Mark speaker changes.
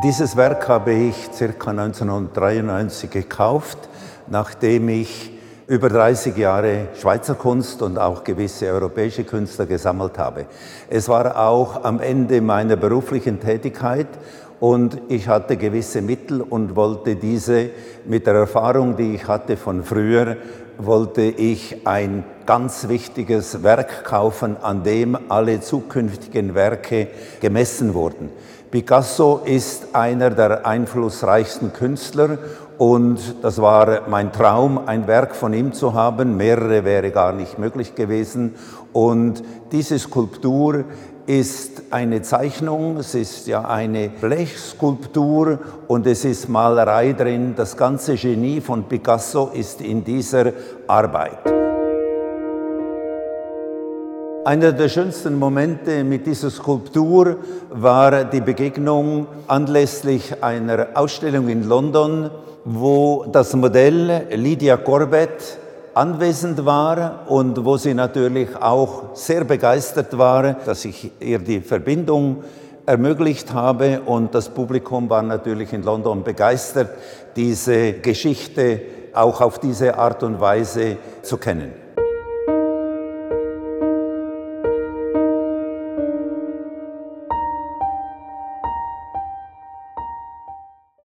Speaker 1: Dieses Werk habe ich ca. 1993 gekauft, nachdem ich über 30 Jahre Schweizer Kunst und auch gewisse europäische Künstler gesammelt habe. Es war auch am Ende meiner beruflichen Tätigkeit und ich hatte gewisse Mittel und wollte diese mit der Erfahrung, die ich hatte von früher, wollte ich ein ganz wichtiges Werk kaufen, an dem alle zukünftigen Werke gemessen wurden. Picasso ist einer der einflussreichsten Künstler und das war mein Traum, ein Werk von ihm zu haben. Mehrere wäre gar nicht möglich gewesen. Und diese Skulptur ist eine Zeichnung, es ist ja eine Blechskulptur und es ist Malerei drin. Das ganze Genie von Picasso ist in dieser Arbeit. Einer der schönsten Momente mit dieser Skulptur war die Begegnung anlässlich einer Ausstellung in London, wo das Modell Lydia Corbett anwesend war und wo sie natürlich auch sehr begeistert war, dass ich ihr die Verbindung ermöglicht habe und das Publikum war natürlich in London begeistert, diese Geschichte auch auf diese Art und Weise zu kennen.